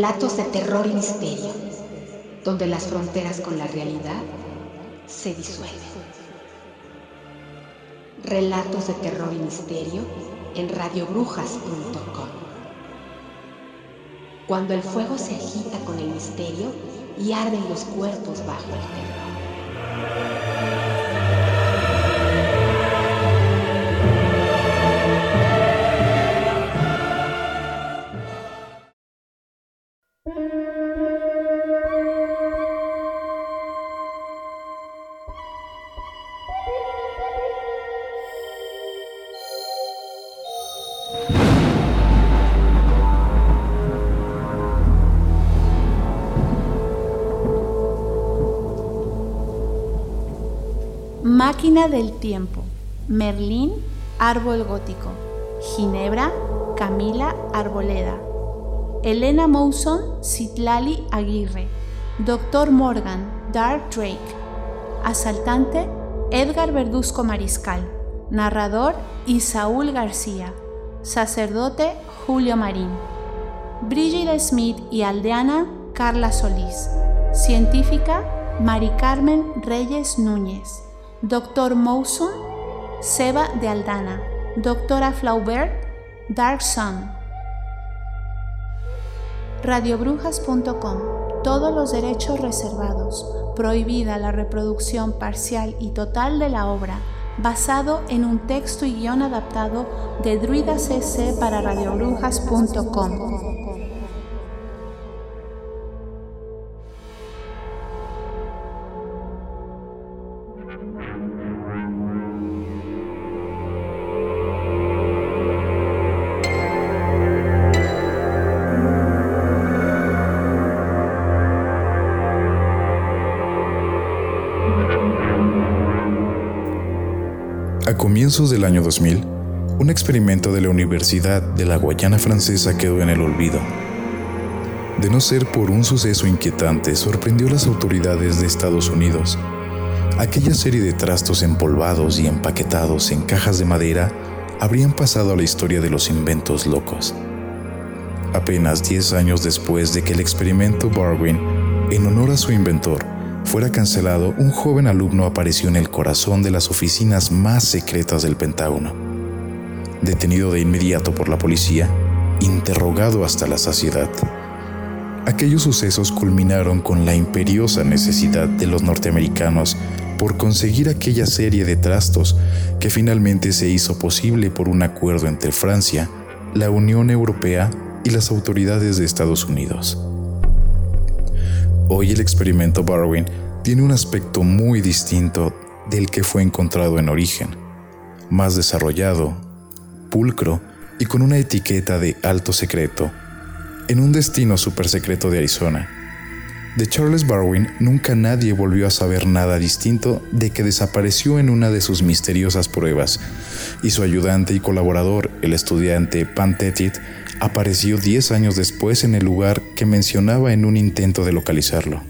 relatos de terror y misterio, donde las fronteras con la realidad se disuelven. Relatos de terror y misterio en radiobrujas.com. Cuando el fuego se agita con el misterio y arden los cuerpos bajo el terror. Máquina del tiempo. Merlín, árbol gótico. Ginebra, Camila Arboleda. Elena Mouson, Citlali Aguirre. Doctor Morgan, Dark Drake. Asaltante, Edgar Verduzco Mariscal. Narrador, Isaúl García. Sacerdote, Julio Marín. Brigida Smith y aldeana, Carla Solís. Científica, Mari Carmen Reyes Núñez. Dr. Mouson, Seba de Aldana, Doctora Flaubert, Dark Sun. Radiobrujas.com. Todos los derechos reservados. Prohibida la reproducción parcial y total de la obra, basado en un texto y guion adaptado de Druida CC para radiobrujas.com. comienzos del año 2000, un experimento de la Universidad de la Guayana Francesa quedó en el olvido. De no ser por un suceso inquietante, sorprendió a las autoridades de Estados Unidos. Aquella serie de trastos empolvados y empaquetados en cajas de madera habrían pasado a la historia de los inventos locos. Apenas 10 años después de que el experimento Darwin, en honor a su inventor, fuera cancelado, un joven alumno apareció en el corazón de las oficinas más secretas del Pentágono. Detenido de inmediato por la policía, interrogado hasta la saciedad. Aquellos sucesos culminaron con la imperiosa necesidad de los norteamericanos por conseguir aquella serie de trastos que finalmente se hizo posible por un acuerdo entre Francia, la Unión Europea y las autoridades de Estados Unidos. Hoy el experimento Darwin tiene un aspecto muy distinto del que fue encontrado en origen, más desarrollado, pulcro y con una etiqueta de alto secreto, en un destino super secreto de Arizona. De Charles Darwin nunca nadie volvió a saber nada distinto de que desapareció en una de sus misteriosas pruebas, y su ayudante y colaborador, el estudiante Pantetit, apareció 10 años después en el lugar que mencionaba en un intento de localizarlo.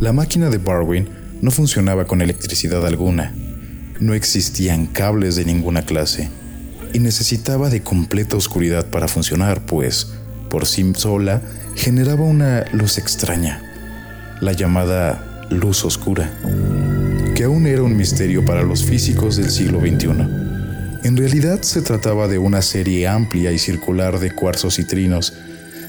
La máquina de Darwin no funcionaba con electricidad alguna, no existían cables de ninguna clase y necesitaba de completa oscuridad para funcionar, pues, por sí sola, generaba una luz extraña, la llamada luz oscura, que aún era un misterio para los físicos del siglo XXI. En realidad se trataba de una serie amplia y circular de cuarzos y trinos,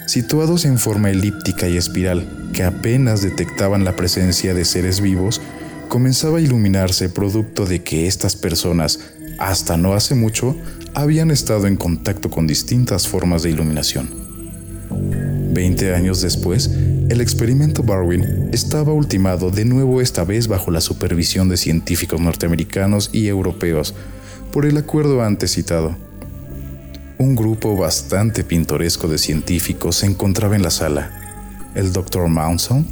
situados en forma elíptica y espiral, que apenas detectaban la presencia de seres vivos, comenzaba a iluminarse producto de que estas personas, hasta no hace mucho, habían estado en contacto con distintas formas de iluminación. Veinte años después, el experimento Darwin estaba ultimado de nuevo esta vez bajo la supervisión de científicos norteamericanos y europeos, por el acuerdo antes citado. Un grupo bastante pintoresco de científicos se encontraba en la sala. El Dr. Mounson,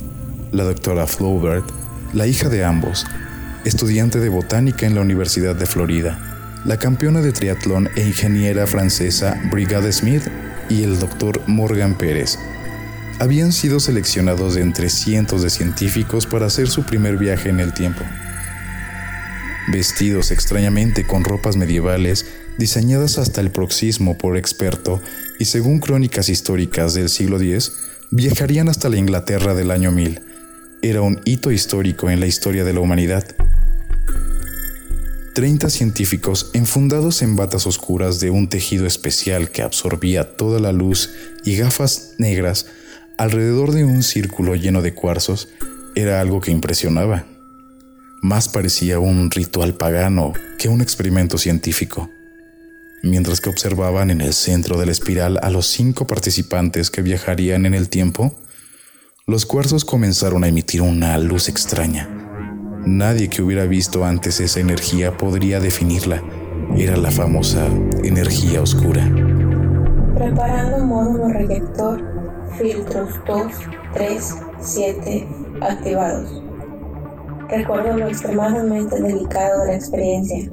la doctora Flaubert, la hija de ambos, estudiante de botánica en la Universidad de Florida, la campeona de triatlón e ingeniera francesa Brigade Smith y el Dr. Morgan Pérez. Habían sido seleccionados entre cientos de científicos para hacer su primer viaje en el tiempo vestidos extrañamente con ropas medievales diseñadas hasta el proxismo por experto y según crónicas históricas del siglo X, viajarían hasta la Inglaterra del año 1000. Era un hito histórico en la historia de la humanidad. 30 científicos enfundados en batas oscuras de un tejido especial que absorbía toda la luz y gafas negras alrededor de un círculo lleno de cuarzos era algo que impresionaba. Más parecía un ritual pagano que un experimento científico. Mientras que observaban en el centro de la espiral a los cinco participantes que viajarían en el tiempo, los cuarzos comenzaron a emitir una luz extraña. Nadie que hubiera visto antes esa energía podría definirla. Era la famosa energía oscura. Preparando módulo reyector, filtros 2, 3, 7 activados. Recuerdo lo extremadamente delicado de la experiencia.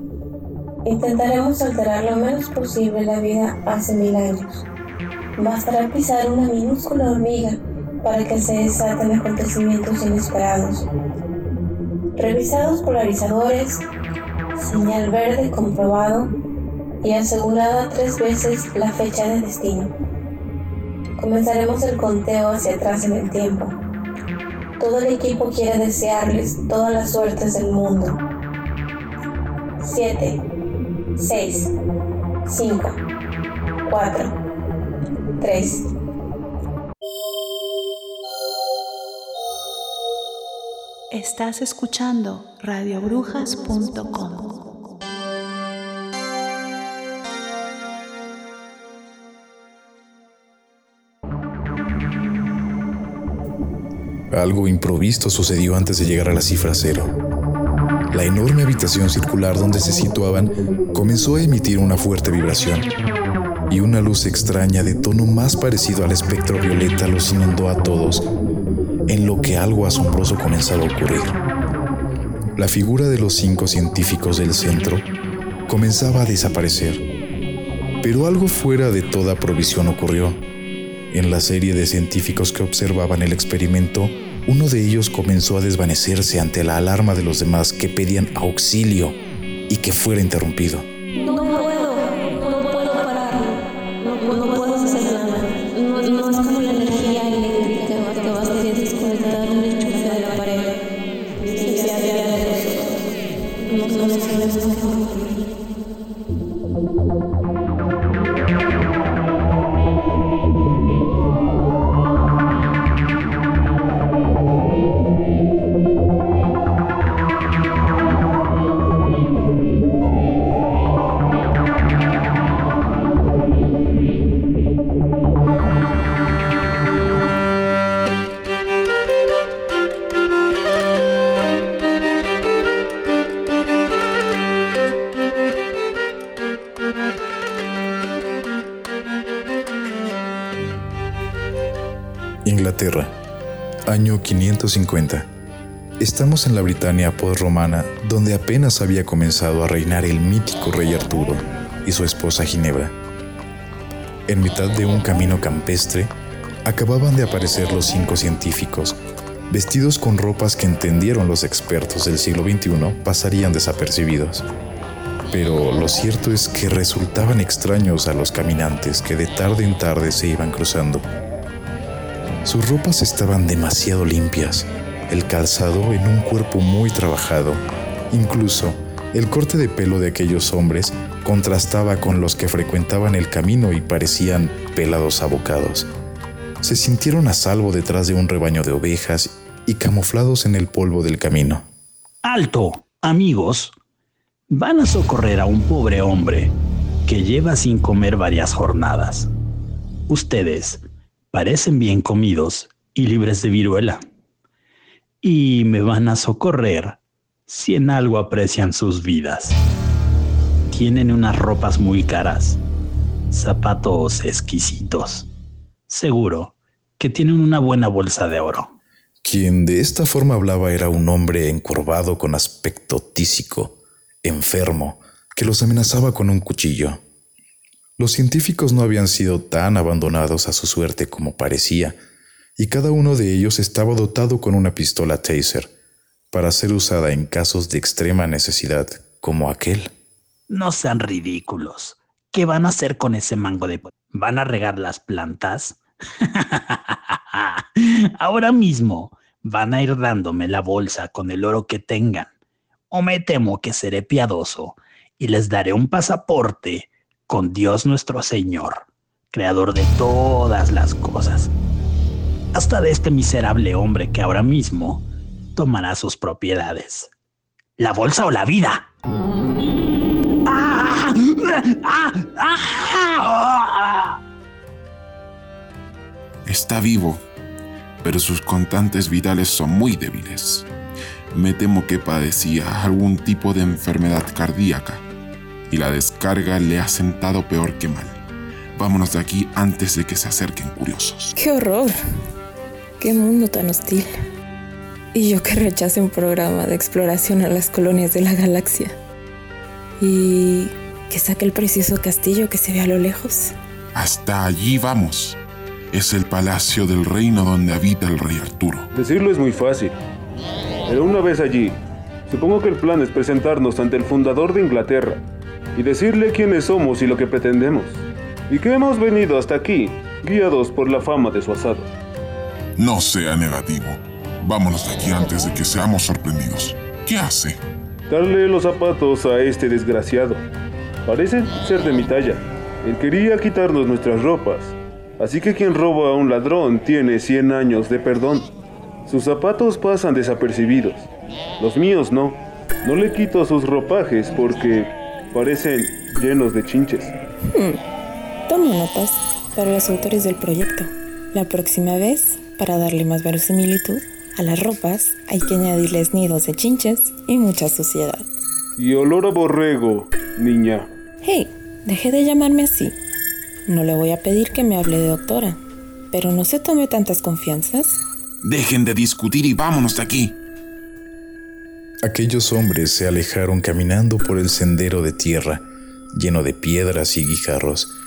Intentaremos alterar lo menos posible la vida hace mil años. Bastará pisar una minúscula hormiga para que se desaten acontecimientos inesperados. Revisados polarizadores, señal verde comprobado y asegurada tres veces la fecha de destino. Comenzaremos el conteo hacia atrás en el tiempo. Todo el equipo quiere desearles todas las suertes del mundo. 7, 6, 5, 4, 3, Estás escuchando radiobrujas.com. Algo improvisto sucedió antes de llegar a la cifra cero. La enorme habitación circular donde se situaban comenzó a emitir una fuerte vibración y una luz extraña de tono más parecido al espectro violeta los inundó a todos en lo que algo asombroso comenzaba a ocurrir. La figura de los cinco científicos del centro comenzaba a desaparecer, pero algo fuera de toda provisión ocurrió. En la serie de científicos que observaban el experimento, uno de ellos comenzó a desvanecerse ante la alarma de los demás que pedían auxilio y que fuera interrumpido. Inglaterra, 550. Estamos en la Britania post-romana, donde apenas había comenzado a reinar el mítico rey Arturo y su esposa Ginebra. En mitad de un camino campestre, acababan de aparecer los cinco científicos, vestidos con ropas que entendieron los expertos del siglo XXI pasarían desapercibidos. Pero lo cierto es que resultaban extraños a los caminantes que de tarde en tarde se iban cruzando. Sus ropas estaban demasiado limpias, el calzado en un cuerpo muy trabajado. Incluso el corte de pelo de aquellos hombres contrastaba con los que frecuentaban el camino y parecían pelados abocados. Se sintieron a salvo detrás de un rebaño de ovejas y camuflados en el polvo del camino. Alto, amigos. Van a socorrer a un pobre hombre que lleva sin comer varias jornadas. Ustedes parecen bien comidos y libres de viruela. Y me van a socorrer si en algo aprecian sus vidas. Tienen unas ropas muy caras, zapatos exquisitos. Seguro que tienen una buena bolsa de oro. Quien de esta forma hablaba era un hombre encorvado con aspecto tísico, enfermo, que los amenazaba con un cuchillo. Los científicos no habían sido tan abandonados a su suerte como parecía, y cada uno de ellos estaba dotado con una pistola taser para ser usada en casos de extrema necesidad como aquel. No sean ridículos. ¿Qué van a hacer con ese mango de... ¿Van a regar las plantas? Ahora mismo van a ir dándome la bolsa con el oro que tengan. O me temo que seré piadoso y les daré un pasaporte con Dios nuestro Señor, creador de todas las cosas. Hasta de este miserable hombre que ahora mismo tomará sus propiedades. ¿La bolsa o la vida? Está vivo, pero sus contantes vitales son muy débiles. Me temo que padecía algún tipo de enfermedad cardíaca y la descarga le ha sentado peor que mal. Vámonos de aquí antes de que se acerquen curiosos. ¡Qué horror! ¡Qué mundo tan hostil! Y yo que rechace un programa de exploración a las colonias de la galaxia. Y que saque el precioso castillo que se ve a lo lejos. Hasta allí vamos. Es el palacio del reino donde habita el rey Arturo. Decirlo es muy fácil. Pero una vez allí, supongo que el plan es presentarnos ante el fundador de Inglaterra y decirle quiénes somos y lo que pretendemos. Y que hemos venido hasta aquí, guiados por la fama de su asado. No sea negativo. Vámonos de aquí antes de que seamos sorprendidos. ¿Qué hace? Darle los zapatos a este desgraciado. Parece ser de mi talla. Él quería quitarnos nuestras ropas. Así que quien roba a un ladrón tiene 100 años de perdón. Sus zapatos pasan desapercibidos. Los míos no. No le quito sus ropajes porque parecen llenos de chinches. Hmm. Tomo notas para los autores del proyecto. La próxima vez, para darle más verosimilitud a las ropas, hay que añadirles nidos de chinches y mucha suciedad. Y olor a borrego, niña. Hey, deje de llamarme así. No le voy a pedir que me hable de doctora, pero no se tome tantas confianzas. Dejen de discutir y vámonos de aquí. Aquellos hombres se alejaron caminando por el sendero de tierra, lleno de piedras y guijarros,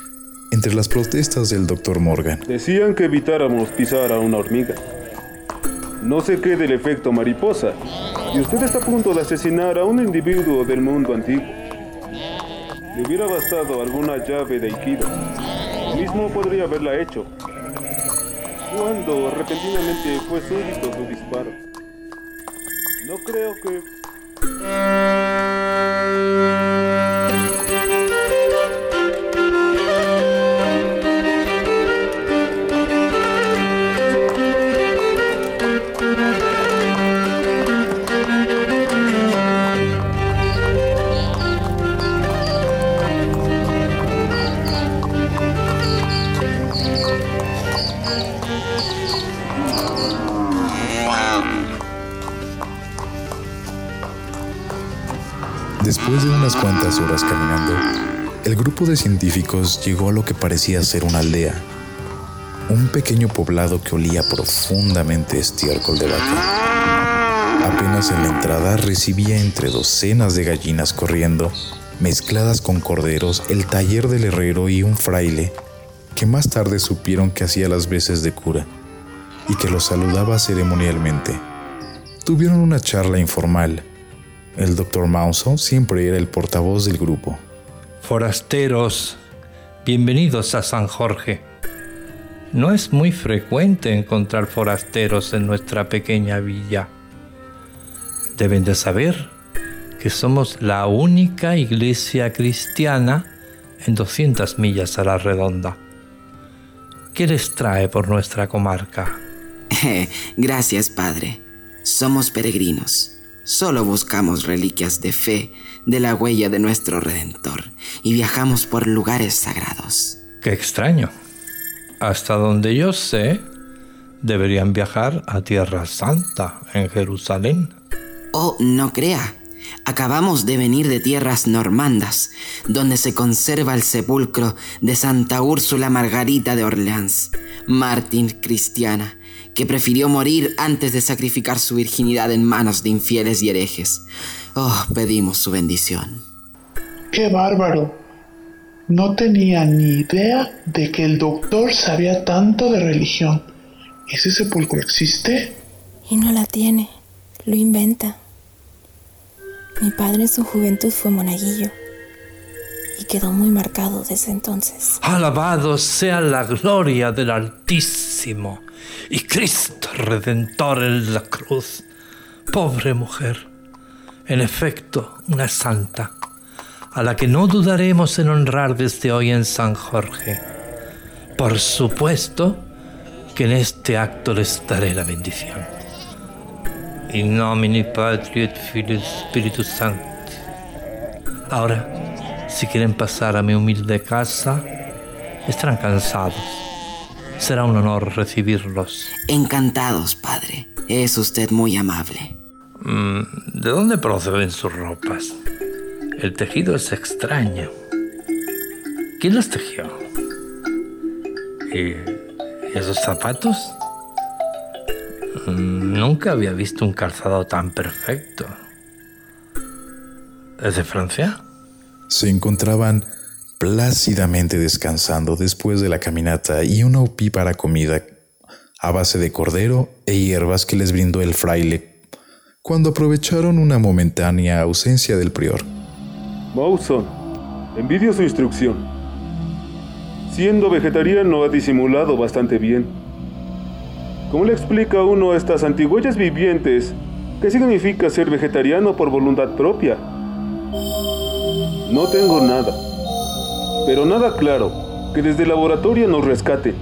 entre las protestas del doctor Morgan. Decían que evitáramos pisar a una hormiga. No sé qué del efecto mariposa, y usted está a punto de asesinar a un individuo del mundo antiguo. Le hubiera bastado alguna llave de Aikido. mismo podría haberla hecho. Cuando repentinamente fue súbito su disparo. No creo que... caminando, el grupo de científicos llegó a lo que parecía ser una aldea, un pequeño poblado que olía profundamente estiércol de vaca. Apenas en la entrada recibía entre docenas de gallinas corriendo, mezcladas con corderos, el taller del herrero y un fraile, que más tarde supieron que hacía las veces de cura y que los saludaba ceremonialmente. Tuvieron una charla informal, el doctor Mauso siempre era el portavoz del grupo. Forasteros, bienvenidos a San Jorge. No es muy frecuente encontrar forasteros en nuestra pequeña villa. Deben de saber que somos la única iglesia cristiana en 200 millas a la redonda. ¿Qué les trae por nuestra comarca? Gracias, Padre. Somos peregrinos. Solo buscamos reliquias de fe de la huella de nuestro Redentor y viajamos por lugares sagrados. Qué extraño. Hasta donde yo sé, deberían viajar a Tierra Santa, en Jerusalén. Oh, no crea. Acabamos de venir de tierras normandas, donde se conserva el sepulcro de Santa Úrsula Margarita de Orleans, mártir cristiana, que prefirió morir antes de sacrificar su virginidad en manos de infieles y herejes. Oh, pedimos su bendición. ¡Qué bárbaro! No tenía ni idea de que el doctor sabía tanto de religión. ¿Ese sepulcro existe? Y no la tiene, lo inventa. Mi padre en su juventud fue monaguillo. Y quedó muy marcado desde entonces. Alabado sea la gloria del Altísimo y Cristo Redentor en la cruz. Pobre mujer, en efecto, una santa, a la que no dudaremos en honrar desde hoy en San Jorge. Por supuesto que en este acto les daré la bendición. In nomine Patri et Filii Spiritus Sancti. Ahora, si quieren pasar a mi humilde casa, estarán cansados. Será un honor recibirlos. Encantados, padre. Es usted muy amable. Mm, ¿De dónde proceden sus ropas? El tejido es extraño. ¿Quién las tejió? ¿Y esos zapatos? Mm, nunca había visto un calzado tan perfecto. ¿Es de Francia? Se encontraban plácidamente descansando después de la caminata y una opípara comida a base de cordero e hierbas que les brindó el fraile cuando aprovecharon una momentánea ausencia del prior. Mawson, envidio su instrucción. Siendo vegetariano ha disimulado bastante bien. ¿Cómo le explica uno a estas antigüellas vivientes qué significa ser vegetariano por voluntad propia? No tengo nada, pero nada claro que desde el laboratorio nos rescaten.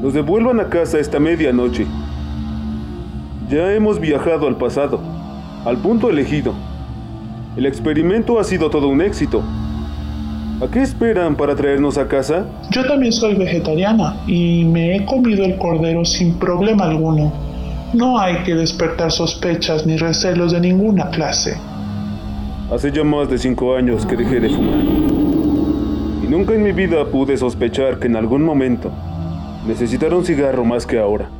Nos devuelvan a casa esta medianoche. Ya hemos viajado al pasado, al punto elegido. El experimento ha sido todo un éxito. ¿A qué esperan para traernos a casa? Yo también soy vegetariana y me he comido el cordero sin problema alguno. No hay que despertar sospechas ni recelos de ninguna clase. Hace ya más de cinco años que dejé de fumar. Y nunca en mi vida pude sospechar que en algún momento necesitara un cigarro más que ahora.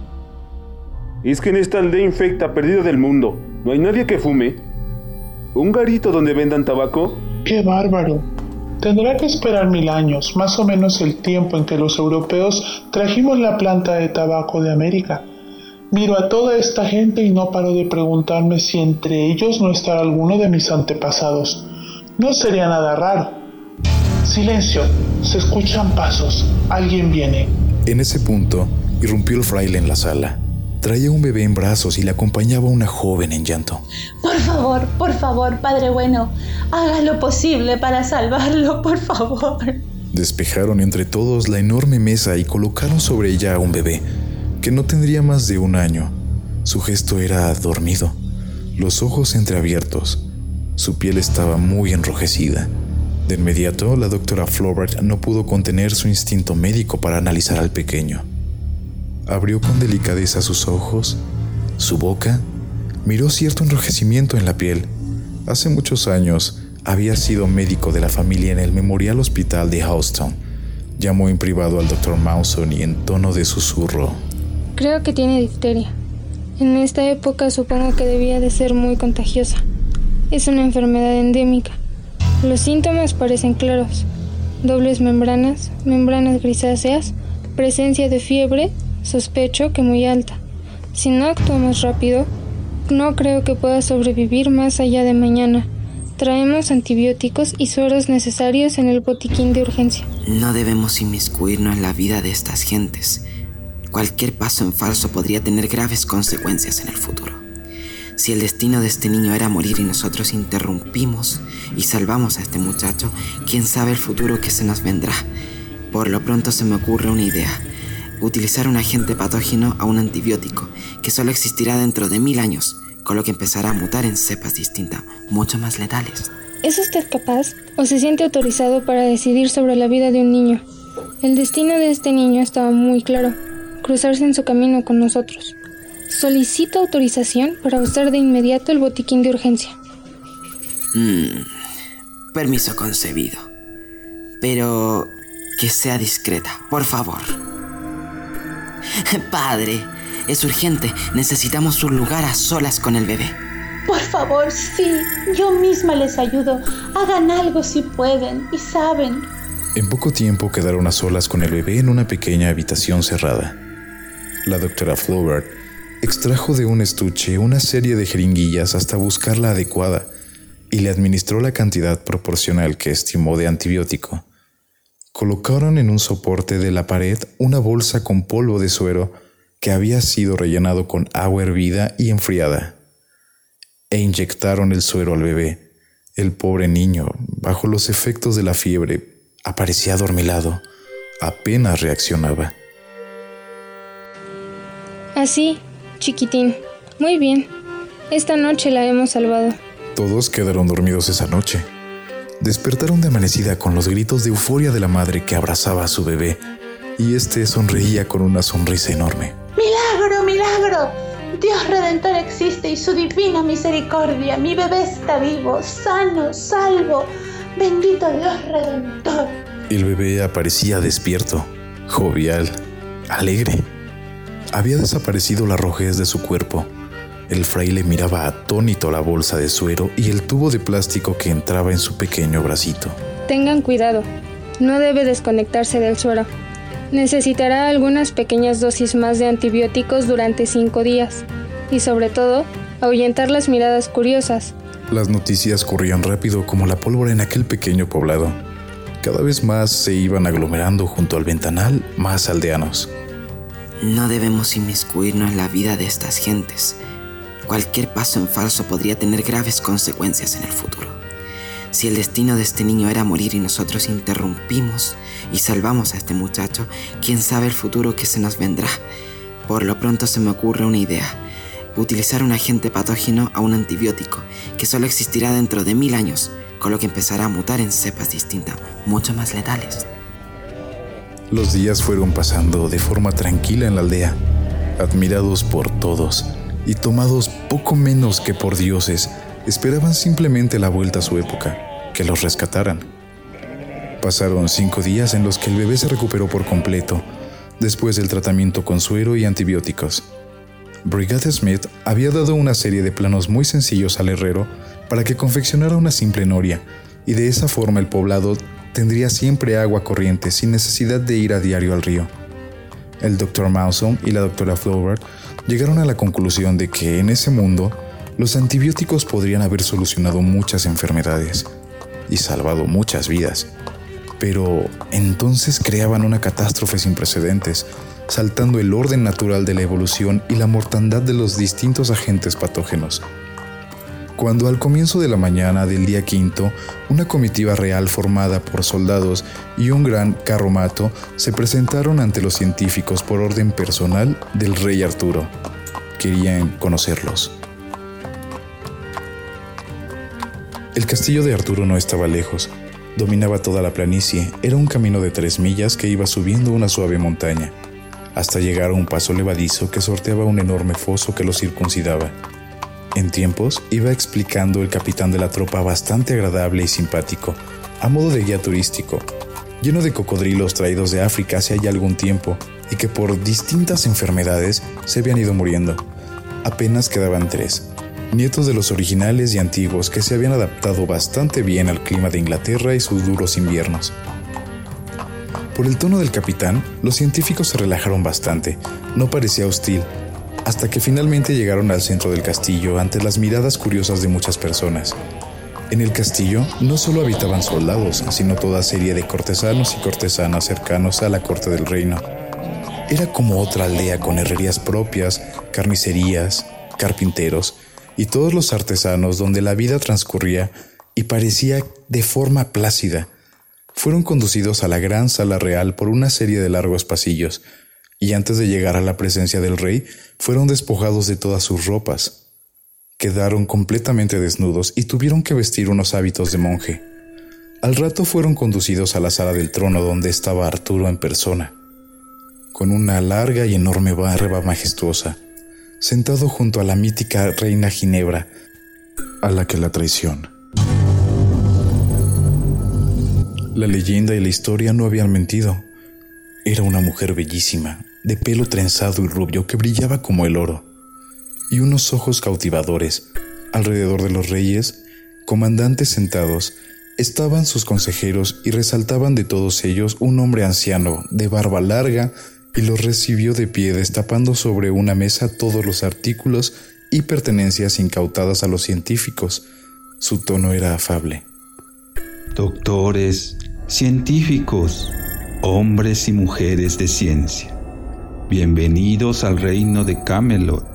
Es que en esta aldea infecta perdida del mundo no hay nadie que fume. ¿Un garito donde vendan tabaco? ¡Qué bárbaro! Tendrá que esperar mil años, más o menos el tiempo en que los europeos trajimos la planta de tabaco de América. Miro a toda esta gente y no paro de preguntarme si entre ellos no estará alguno de mis antepasados. No sería nada raro. Silencio, se escuchan pasos. Alguien viene. En ese punto, irrumpió el fraile en la sala. Traía un bebé en brazos y le acompañaba una joven en llanto. Por favor, por favor, Padre bueno, haga lo posible para salvarlo, por favor. Despejaron entre todos la enorme mesa y colocaron sobre ella a un bebé, que no tendría más de un año. Su gesto era dormido, los ojos entreabiertos. Su piel estaba muy enrojecida. De inmediato, la doctora Flaubert no pudo contener su instinto médico para analizar al pequeño. Abrió con delicadeza sus ojos, su boca, miró cierto enrojecimiento en la piel. Hace muchos años había sido médico de la familia en el Memorial Hospital de Houston. Llamó en privado al doctor Mawson y en tono de susurro. Creo que tiene difteria. En esta época supongo que debía de ser muy contagiosa. Es una enfermedad endémica. Los síntomas parecen claros. Dobles membranas, membranas grisáceas, presencia de fiebre, sospecho que muy alta. Si no actuamos rápido, no creo que pueda sobrevivir más allá de mañana. Traemos antibióticos y sueros necesarios en el botiquín de urgencia. No debemos inmiscuirnos en la vida de estas gentes. Cualquier paso en falso podría tener graves consecuencias en el futuro. Si el destino de este niño era morir y nosotros interrumpimos y salvamos a este muchacho, quién sabe el futuro que se nos vendrá. Por lo pronto se me ocurre una idea. Utilizar un agente patógeno a un antibiótico que solo existirá dentro de mil años, con lo que empezará a mutar en cepas distintas, mucho más letales. ¿Es usted capaz o se siente autorizado para decidir sobre la vida de un niño? El destino de este niño estaba muy claro, cruzarse en su camino con nosotros. Solicito autorización para usar de inmediato el botiquín de urgencia. Mm, permiso concebido. Pero que sea discreta, por favor. Padre, es urgente. Necesitamos un lugar a solas con el bebé. Por favor, sí. Yo misma les ayudo. Hagan algo si pueden y saben. En poco tiempo quedaron a solas con el bebé en una pequeña habitación cerrada. La doctora Flaubert extrajo de un estuche una serie de jeringuillas hasta buscar la adecuada y le administró la cantidad proporcional que estimó de antibiótico. Colocaron en un soporte de la pared una bolsa con polvo de suero que había sido rellenado con agua hervida y enfriada, e inyectaron el suero al bebé. El pobre niño, bajo los efectos de la fiebre, aparecía adormilado, apenas reaccionaba. Así, chiquitín. Muy bien. Esta noche la hemos salvado. Todos quedaron dormidos esa noche. Despertaron de amanecida con los gritos de euforia de la madre que abrazaba a su bebé, y éste sonreía con una sonrisa enorme. ¡Milagro, milagro! Dios Redentor existe y su divina misericordia. Mi bebé está vivo, sano, salvo. Bendito Dios Redentor. El bebé aparecía despierto, jovial, alegre. Había desaparecido la rojez de su cuerpo el fraile miraba atónito la bolsa de suero y el tubo de plástico que entraba en su pequeño bracito. Tengan cuidado, no debe desconectarse del suero. Necesitará algunas pequeñas dosis más de antibióticos durante cinco días y sobre todo ahuyentar las miradas curiosas. Las noticias corrían rápido como la pólvora en aquel pequeño poblado. Cada vez más se iban aglomerando junto al ventanal más aldeanos. No debemos inmiscuirnos en la vida de estas gentes Cualquier paso en falso podría tener graves consecuencias en el futuro. Si el destino de este niño era morir y nosotros interrumpimos y salvamos a este muchacho, quién sabe el futuro que se nos vendrá. Por lo pronto se me ocurre una idea. Utilizar un agente patógeno a un antibiótico que solo existirá dentro de mil años, con lo que empezará a mutar en cepas distintas, mucho más letales. Los días fueron pasando de forma tranquila en la aldea, admirados por todos y tomados poco menos que por dioses, esperaban simplemente la vuelta a su época, que los rescataran. Pasaron cinco días en los que el bebé se recuperó por completo, después del tratamiento con suero y antibióticos. Brigadier Smith había dado una serie de planos muy sencillos al herrero para que confeccionara una simple noria, y de esa forma el poblado tendría siempre agua corriente sin necesidad de ir a diario al río. El Dr. Mawson y la Dra. Flaubert llegaron a la conclusión de que en ese mundo los antibióticos podrían haber solucionado muchas enfermedades y salvado muchas vidas. Pero entonces creaban una catástrofe sin precedentes, saltando el orden natural de la evolución y la mortandad de los distintos agentes patógenos. Cuando al comienzo de la mañana del día quinto, una comitiva real formada por soldados y un gran carromato se presentaron ante los científicos por orden personal del rey Arturo. Querían conocerlos. El castillo de Arturo no estaba lejos, dominaba toda la planicie, era un camino de tres millas que iba subiendo una suave montaña, hasta llegar a un paso levadizo que sorteaba un enorme foso que lo circuncidaba. En tiempos iba explicando el capitán de la tropa bastante agradable y simpático, a modo de guía turístico, lleno de cocodrilos traídos de África hace ya algún tiempo y que por distintas enfermedades se habían ido muriendo. Apenas quedaban tres, nietos de los originales y antiguos que se habían adaptado bastante bien al clima de Inglaterra y sus duros inviernos. Por el tono del capitán, los científicos se relajaron bastante, no parecía hostil, hasta que finalmente llegaron al centro del castillo ante las miradas curiosas de muchas personas. En el castillo no solo habitaban soldados, sino toda serie de cortesanos y cortesanas cercanos a la corte del reino. Era como otra aldea con herrerías propias, carnicerías, carpinteros y todos los artesanos donde la vida transcurría y parecía de forma plácida. Fueron conducidos a la gran sala real por una serie de largos pasillos, y antes de llegar a la presencia del rey fueron despojados de todas sus ropas. Quedaron completamente desnudos y tuvieron que vestir unos hábitos de monje. Al rato fueron conducidos a la sala del trono donde estaba Arturo en persona, con una larga y enorme barba majestuosa, sentado junto a la mítica reina Ginebra, a la que la traición. La leyenda y la historia no habían mentido. Era una mujer bellísima, de pelo trenzado y rubio que brillaba como el oro, y unos ojos cautivadores. Alrededor de los reyes, comandantes sentados, estaban sus consejeros y resaltaban de todos ellos un hombre anciano, de barba larga, y los recibió de pie destapando sobre una mesa todos los artículos y pertenencias incautadas a los científicos, Su tono era afable. Doctores, científicos, hombres y mujeres de ciencia, bienvenidos al reino de Camelot.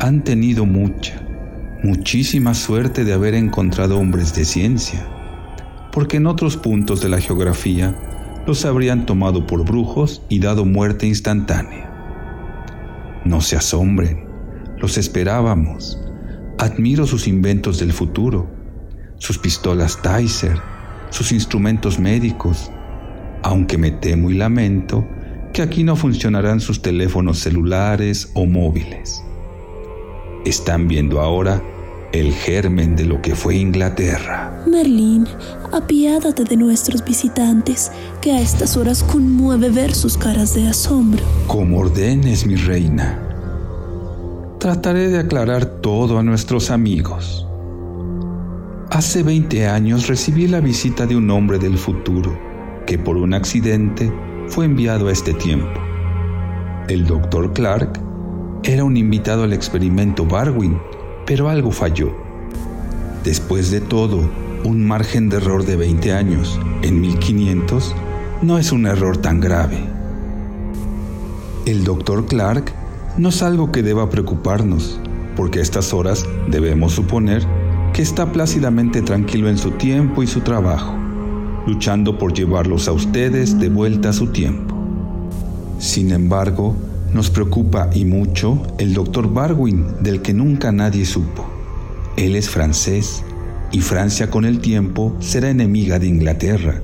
Han tenido mucha, muchísima suerte de haber encontrado hombres de ciencia, porque en otros puntos de la geografía los habrían tomado por brujos y dado muerte instantánea. No se asombren, los esperábamos. Admiro sus inventos del futuro, sus pistolas Tyser, sus instrumentos médicos, aunque me temo y lamento que aquí no funcionarán sus teléfonos celulares o móviles. Están viendo ahora el germen de lo que fue Inglaterra. Merlín, apiádate de nuestros visitantes, que a estas horas conmueve ver sus caras de asombro. Como ordenes, mi reina. Trataré de aclarar todo a nuestros amigos. Hace 20 años recibí la visita de un hombre del futuro que por un accidente fue enviado a este tiempo. El doctor Clark era un invitado al experimento Darwin pero algo falló. Después de todo, un margen de error de 20 años en 1500 no es un error tan grave. El doctor Clark no es algo que deba preocuparnos, porque a estas horas debemos suponer que está plácidamente tranquilo en su tiempo y su trabajo, luchando por llevarlos a ustedes de vuelta a su tiempo. Sin embargo, nos preocupa y mucho el doctor Barwin, del que nunca nadie supo. Él es francés y Francia con el tiempo será enemiga de Inglaterra.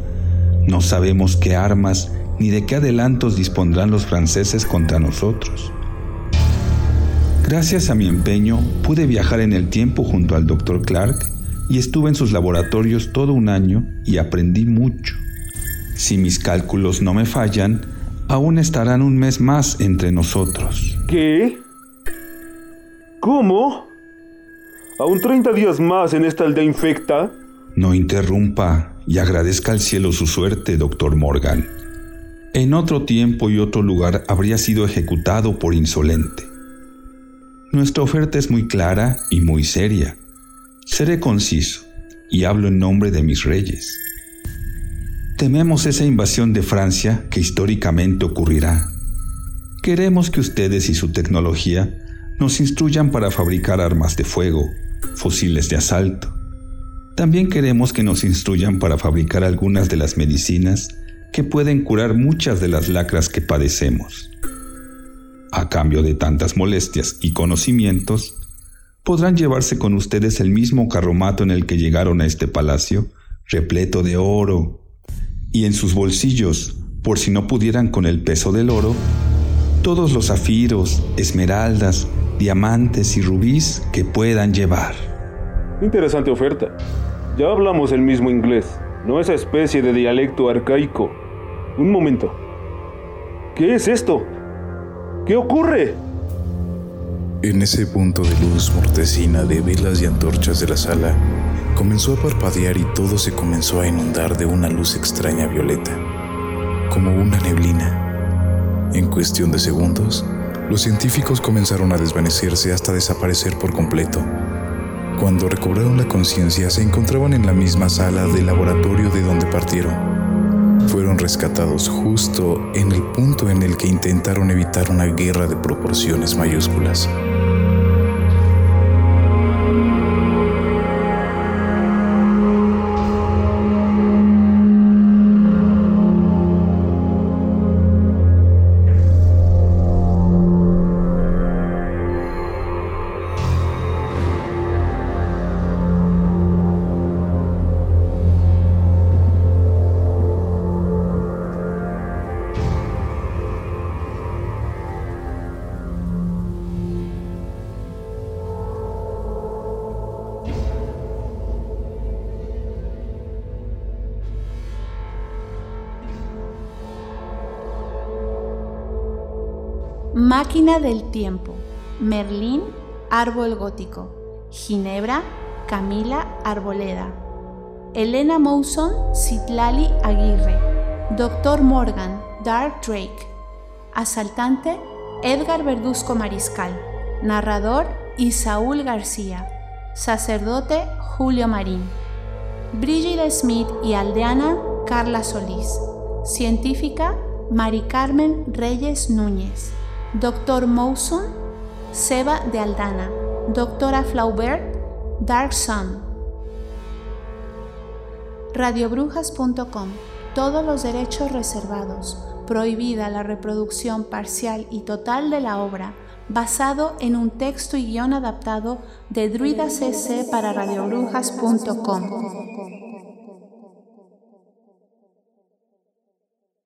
No sabemos qué armas ni de qué adelantos dispondrán los franceses contra nosotros. Gracias a mi empeño pude viajar en el tiempo junto al doctor Clark y estuve en sus laboratorios todo un año y aprendí mucho. Si mis cálculos no me fallan, aún estarán un mes más entre nosotros. ¿Qué? ¿Cómo? ¿Aún 30 días más en esta aldea infecta? No interrumpa y agradezca al cielo su suerte, doctor Morgan. En otro tiempo y otro lugar habría sido ejecutado por insolente. Nuestra oferta es muy clara y muy seria. Seré conciso y hablo en nombre de mis reyes. Tememos esa invasión de Francia que históricamente ocurrirá. Queremos que ustedes y su tecnología nos instruyan para fabricar armas de fuego, fusiles de asalto. También queremos que nos instruyan para fabricar algunas de las medicinas que pueden curar muchas de las lacras que padecemos. A cambio de tantas molestias y conocimientos, podrán llevarse con ustedes el mismo carromato en el que llegaron a este palacio, repleto de oro, y en sus bolsillos, por si no pudieran con el peso del oro, todos los zafiros, esmeraldas, diamantes y rubíes que puedan llevar. Interesante oferta. Ya hablamos el mismo inglés, no esa especie de dialecto arcaico. Un momento. ¿Qué es esto? ¿Qué ocurre? En ese punto de luz mortecina de velas y antorchas de la sala, comenzó a parpadear y todo se comenzó a inundar de una luz extraña violeta, como una neblina. En cuestión de segundos, los científicos comenzaron a desvanecerse hasta desaparecer por completo. Cuando recobraron la conciencia, se encontraban en la misma sala del laboratorio de donde partieron. Fueron rescatados justo en el punto en el que intentaron evitar una guerra de proporciones mayúsculas. Máquina del tiempo. Merlín, árbol gótico. Ginebra, Camila Arboleda. Elena Mouson, Citlali Aguirre. Doctor Morgan, Dark Drake. Asaltante, Edgar Verduzco Mariscal. Narrador, Isaúl García. Sacerdote Julio Marín. Brígida Smith y aldeana Carla Solís. Científica Mari Carmen Reyes Núñez. Doctor Mouson Seba de Aldana. Doctora Flaubert Dark Sun. Radiobrujas.com. Todos los derechos reservados. Prohibida la reproducción parcial y total de la obra, basado en un texto y guion adaptado de Druida CC para radiobrujas.com.